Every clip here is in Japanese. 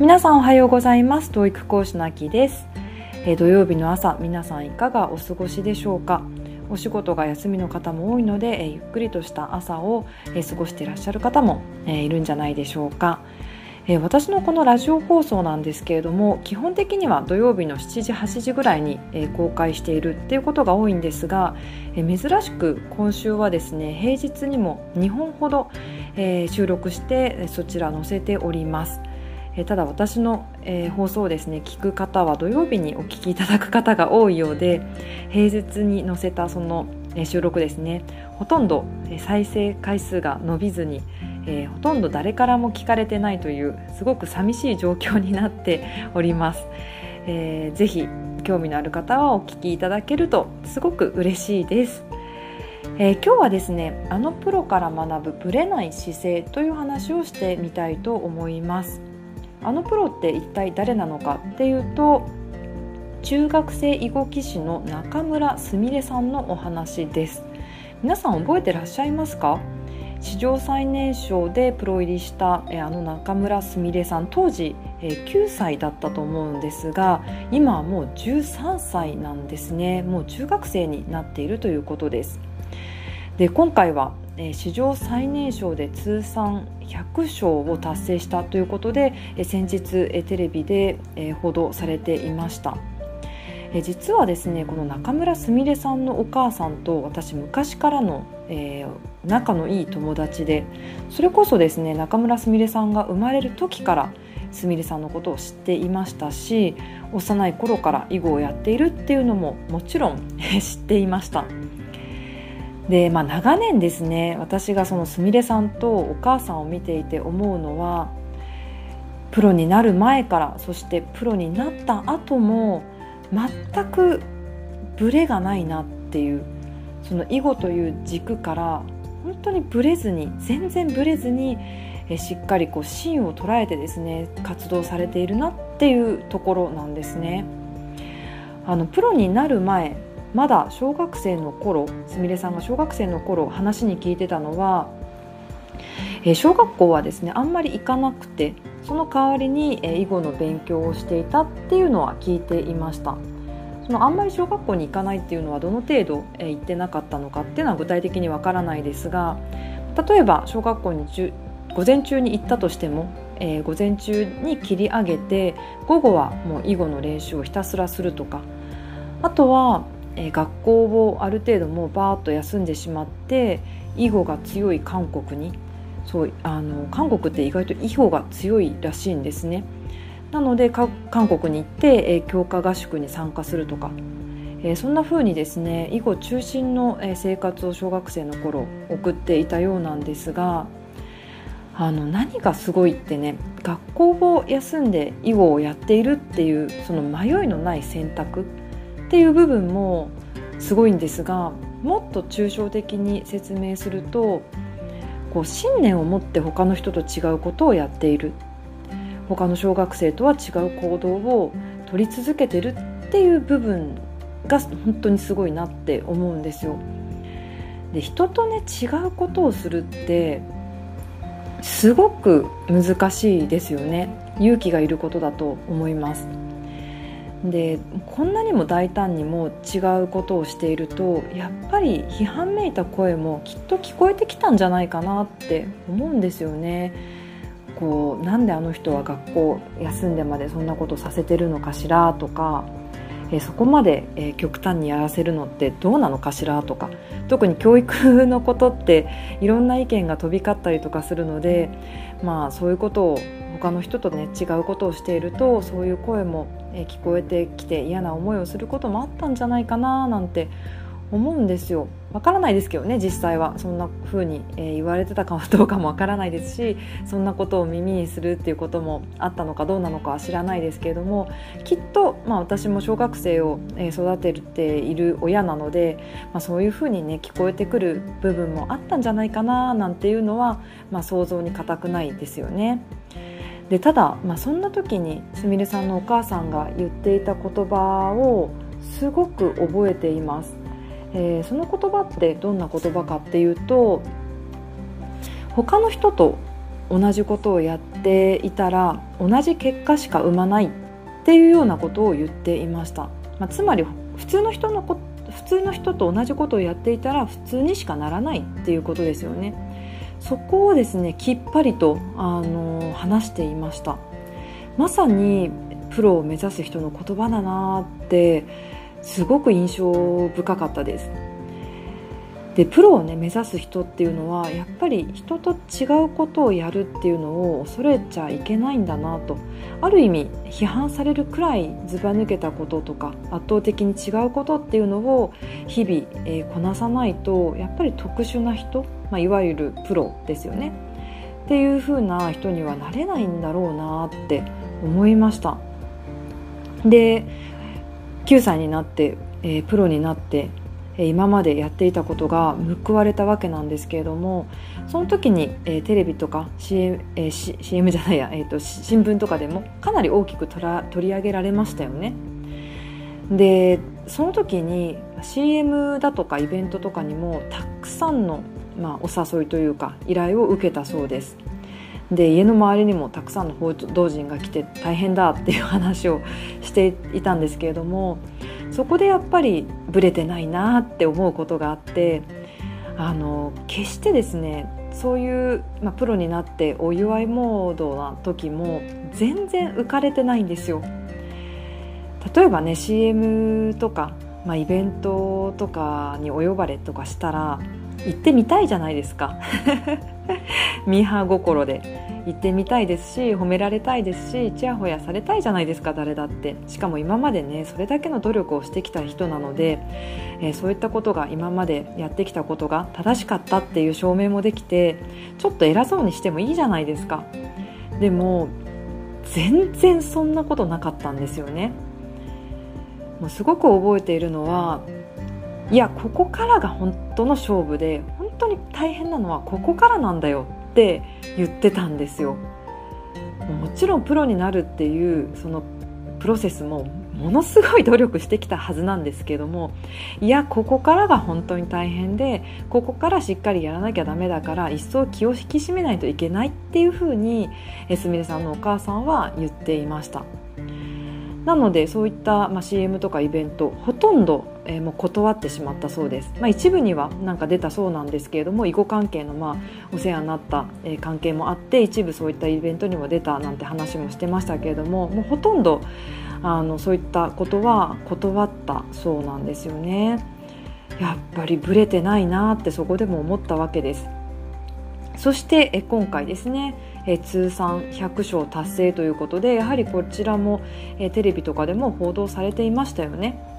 皆さんおはようございます。TOEIC 講師のあきです、えー、土曜日の朝皆さんいかがお過ごしでしょうか？お仕事が休みの方も多いので、えー、ゆっくりとした朝を、えー、過ごしていらっしゃる方も、えいるんじゃないでしょうか？え私のこのラジオ放送なんですけれども基本的には土曜日の7時8時ぐらいに、え公開しているっていうことが多いんですが、え珍しく今週はですね平日にも2本ほど、え収録してそちら載せております。えただ私の、え放送をですね聞く方は土曜日にお聞きいただく方が多いようで平日に載せたその、え収録ですねほとんどえ再生回数が伸びずに、えー、ほとんど誰からも聞かれてないというすごく寂しい状況になっております。えー、ぜひ興味のある方はお聞きいただけるとすごく嬉しいです。えー、今日はですねあのプロから学ぶブレない姿勢という話をしてみたいと思います。あのプロって一体誰なのかっていうと中学生囲碁棋士の中村すみれさんのお話です。皆さん覚えてらっしゃいますか？史上最年少でプロ入りしたあの中村すみれさん当時9歳だったと思うんですが今はもう13歳なんですね。もう中学生になっているということです。で今回は史上最年少で通算100勝を達成したということで先日テレビで報道されていました実はですねこの中村すみれさんのお母さんと私昔からの、え、仲のいい友達でそれこそですね中村すみれさんが生まれる時からすみれさんのことを知っていましたし幼い頃から囲碁をやっているっていうのももちろん知っていました。で、まあ、長年ですね私がそのすみれさんとお母さんを見ていて思うのはプロになる前からそしてプロになった後も全くブレがないなっていうその囲碁という軸から本当にブレずに全然ブレずにえしっかりこう芯を捉えてですね活動されているなっていうところなんですね。あのプロになる前まだ小学生の頃すみれさんが小学生の頃話に聞いてたのは、えー、小学校はですねあんまり行かなくてその代わりに、えー、囲碁の勉強をしていたっていうのは聞いていました。そのあんまり小学校に行かないっていうのはどの程度、えー、行ってなかったのかっていうのは具体的にわからないですが例えば小学校に午前中に行ったとしてもえー、午前中に切り上げて午後はもう囲碁の練習をひたすらするとかあとはえ学校をある程度もうバーッと休んでしまって囲碁が強い韓国に。そうあの韓国って意外と囲碁が強いらしいんですね。なので韓国に行って、え強化合宿に参加するとか、えそんな風にですね囲碁中心の、え生活を小学生の頃送っていたようなんですがあの何がすごいってね学校を休んで囲碁をやっているっていうその迷いのない選択っていう部分もすごいんですがもっと抽象的に説明するとこう信念を持って他の人と違うことをやっている。他の小学生とは違う行動を取り続けてるっていう部分が本当にすごいなって思うんですよ。で人とね違うことをするってすごく難しいですよね。勇気がいることだと思います。でこんなにも大胆にも違うことをしているとやっぱり批判めいた声もきっと聞こえてきたんじゃないかなって思うんですよね。こうなんであの人は学校休んでまでそんなことさせてるのかしらとかえそこまで、え極端にやらせるのってどうなのかしらとか特に教育のことっていろんな意見が飛び交ったりとかするので、まあ、そういうことを他の人とね違うことをしているとそういう声も聞こえてきて嫌な思いをすることもあったんじゃないかななんて思うんですよ。わからないですけどね実際はそんな風に、え言われてたかどうかもわからないですしそんなことを耳にするっていうこともあったのかどうなのかは知らないですけれどもきっと、まあ、私も小学生を、え育てている親なので、まあ、そういう風にね聞こえてくる部分もあったんじゃないかななんていうのは、まあ、想像に難くないですよね。でただ、まあ、そんな時にすみれさんのお母さんが言っていた言葉をすごく覚えています、えー、その言葉ってどんな言葉かっていうと他の人と同じことをやっていたら同じ結果しか生まないっていうようなことを言っていました、まあ、つまり普通の人のこ普通の人と同じことをやっていたら普通にしかならないっていうことですよね。そこをですねきっぱりとあの話していました。まさにプロを目指す人の言葉だなってすごく印象深かったです。でプロをね目指す人っていうのはやっぱり人と違うことをやるっていうのを恐れちゃいけないんだなと。ある意味批判されるくらいずば抜けたこととか圧倒的に違うことっていうのを日々、えー、こなさないとやっぱり特殊な人、まあ、いわゆるプロですよね。っていう風な人にはなれないんだろうなって思いました。で9歳になって、えー、プロになって今までやっていたことが報われたわけなんですけれどもその時に、えー、テレビとか CM,、えー、CM じゃないや、えーと、新聞とかでもかなり大きく取り上げられましたよね。でその時に CM だとかイベントとかにもたくさんの、まあ、お誘いというか依頼を受けたそうです。で家の周りにもたくさんの報道陣が来て大変だっていう話をしていたんですけれどもそこでやっぱりブレてないなって思うことがあってあの決してですねそういう、まあ、プロになってお祝いモードな時も全然浮かれてないんですよ。例えばね CM とか、まあ、イベントとかにお呼ばれとかしたら行ってみたいじゃないですかミーハー心で行ってみたいですし褒められたいですしちやほやされたいじゃないですか誰だって。しかも今までねそれだけの努力をしてきた人なので、えー、そういったことが今までやってきたことが正しかったっていう証明もできてちょっと偉そうにしてもいいじゃないですか。でも全然そんなことなかったんですよね。もうすごく覚えているのはいやここからが本当の勝負で本当に大変なのはここからなんだよ。って言ってたんですよ。もちろんプロになるっていうそのプロセスもものすごい努力してきたはずなんですけどもいやここからが本当に大変でここからしっかりやらなきゃダメだから一層気を引き締めないといけないっていうふうにすみれさんのお母さんは言っていました。なのでそういった、まあ、CM とかイベントほとんどえー、もう断ってしまったそうです、まあ、一部にはなんか出たそうなんですけれども囲碁関係のまあお世話になった、え、関係もあって一部そういったイベントにも出たなんて話もしてましたけれどももうほとんどあのそういったことは断ったそうなんですよね。やっぱりブレてないなってそこでも思ったわけです。そしてえ今回ですねえ通算100勝達成ということでやはりこちらもえテレビとかでも報道されていましたよね。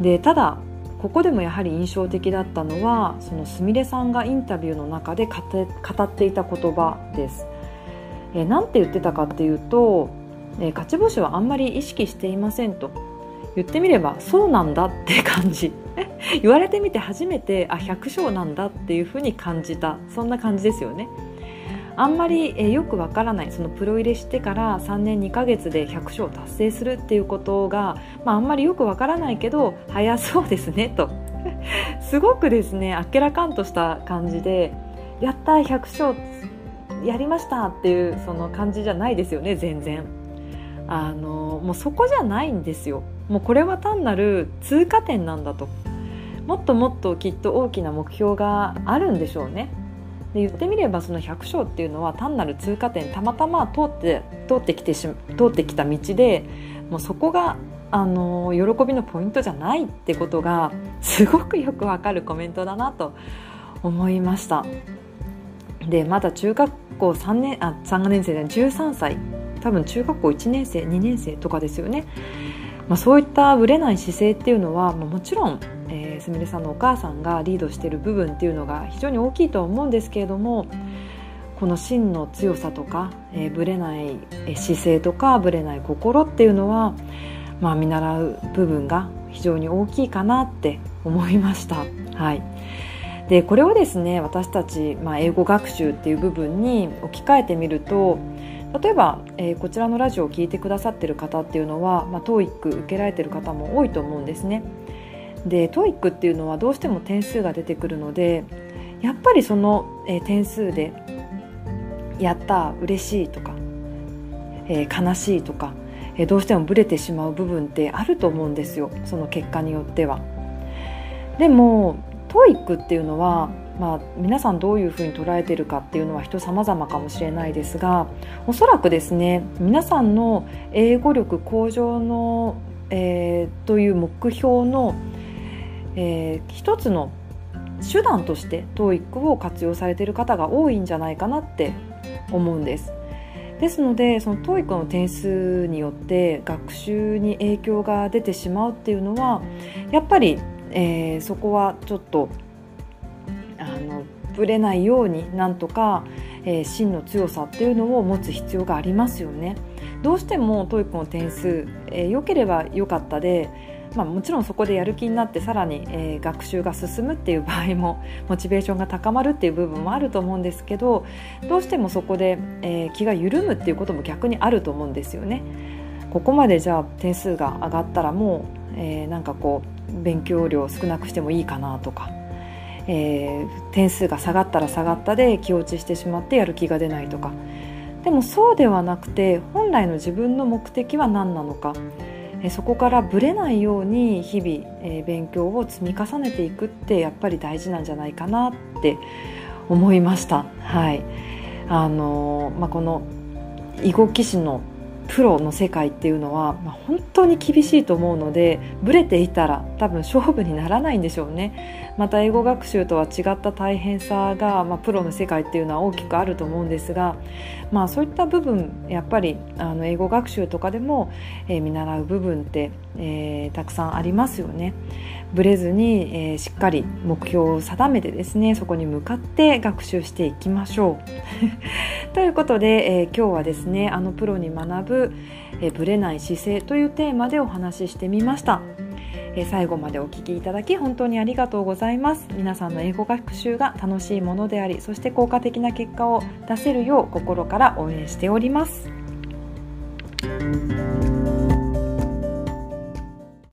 でただここでもやはり印象的だったのはそのすみれさんがインタビューの中で語っていた言葉です。えー、て言ってたかっていうと、えー、勝ち星はあんまり意識していませんと言ってみればそうなんだって感じ 言われてみて初めてあ100勝なんだっていうふうに感じたそんな感じですよね。あんまり、えよくわからないそのプロ入れしてから3年2ヶ月で100勝達成するっていうことが、まあ、あんまりよくわからないけど早そうですねと。すごくですねあっけらかんとした感じでやった100勝やりましたっていうその感じじゃないですよね全然。あのもうそこじゃないんですよ。もうこれは単なる通過点なんだと。もっともっときっと大きな目標があるんでしょうね。で言ってみればその100勝っていうのは単なる通過点たまたま通って通ってきてし通ってきた道でもうそこがあの喜びのポイントじゃないってことがすごくよくわかるコメントだなと思いました。でまだ中学校3年あ3年生で13歳。多分中学校1年生2年生とかですよね、まあ、そういったぶれない姿勢っていうのは、まあ、もちろんえー、すみれさんのお母さんがリードしている部分っていうのが非常に大きいと思うんですけれどもこの芯の強さとか、えー、ぶれない姿勢とかぶれない心っていうのは、まあ、見習う部分が非常に大きいかなって思いました。はいでこれをですね私たち、まあ、英語学習っていう部分に置き換えてみると例えば、えー、こちらのラジオを聴いてくださっている方っていうのは、まあ、TOEIC 受けられている方も多いと思うんですね。で TOEIC っていうのはどうしても点数が出てくるのでやっぱりその、え点数でやった嬉しいとか、えー、悲しいとか、えー、どうしてもブレてしまう部分ってあると思うんですよその結果によっては。でも TOEIC っていうのはまあ、皆さんどういうふうに捉えてるかっていうのは人様々かもしれないですがおそらくですね皆さんの英語力向上の、えー、という目標の、えー、一つの手段として TOEIC を活用されている方が多いんじゃないかなって思うんです。ですのでその TOEIC の点数によって学習に影響が出てしまうっていうのはやっぱり、えー、そこはちょっとあのぶれないようになんとか、えー、真の強さっていうのを持つ必要がありますよね。どうしても TOEIC の点数、えー、良ければ良かったでまあ、もちろんそこでやる気になってさらに、えー、学習が進むっていう場合も モチベーションが高まるっていう部分もあると思うんですけどどうしてもそこで、えー、気が緩むっていうことも逆にあると思うんですよね。ここまでじゃあ点数が上がったらもう、えー、なんかこう勉強量少なくしてもいいかなとか、えー、点数が下がったら下がったで気落ちしてしまってやる気が出ないとかでもそうではなくて本来の自分の目的は何なのかそこからぶれないように日々、勉強を積み重ねていくってやっぱり大事なんじゃないかなって思いました。はいあのまあ、この囲碁棋士のプロの世界っていうのは、まあ、本当に厳しいと思うのでブレていたら多分勝負にならないんでしょうねまた英語学習とは違った大変さが、まあ、プロの世界っていうのは大きくあると思うんですが、まあ、そういった部分やっぱりあの英語学習とかでも、えー、見習う部分って、えー、たくさんありますよね。ぶれずに、えー、しっかり目標を定めてですねそこに向かって学習していきましょう。ということで、えー、今日はですねあのプロに学ぶ、えー、ぶれない姿勢というテーマでお話ししてみました。え最後までお聴きいただき本当にありがとうございます皆さんの英語学習が楽しいものでありそして効果的な結果を出せるよう心から応援しております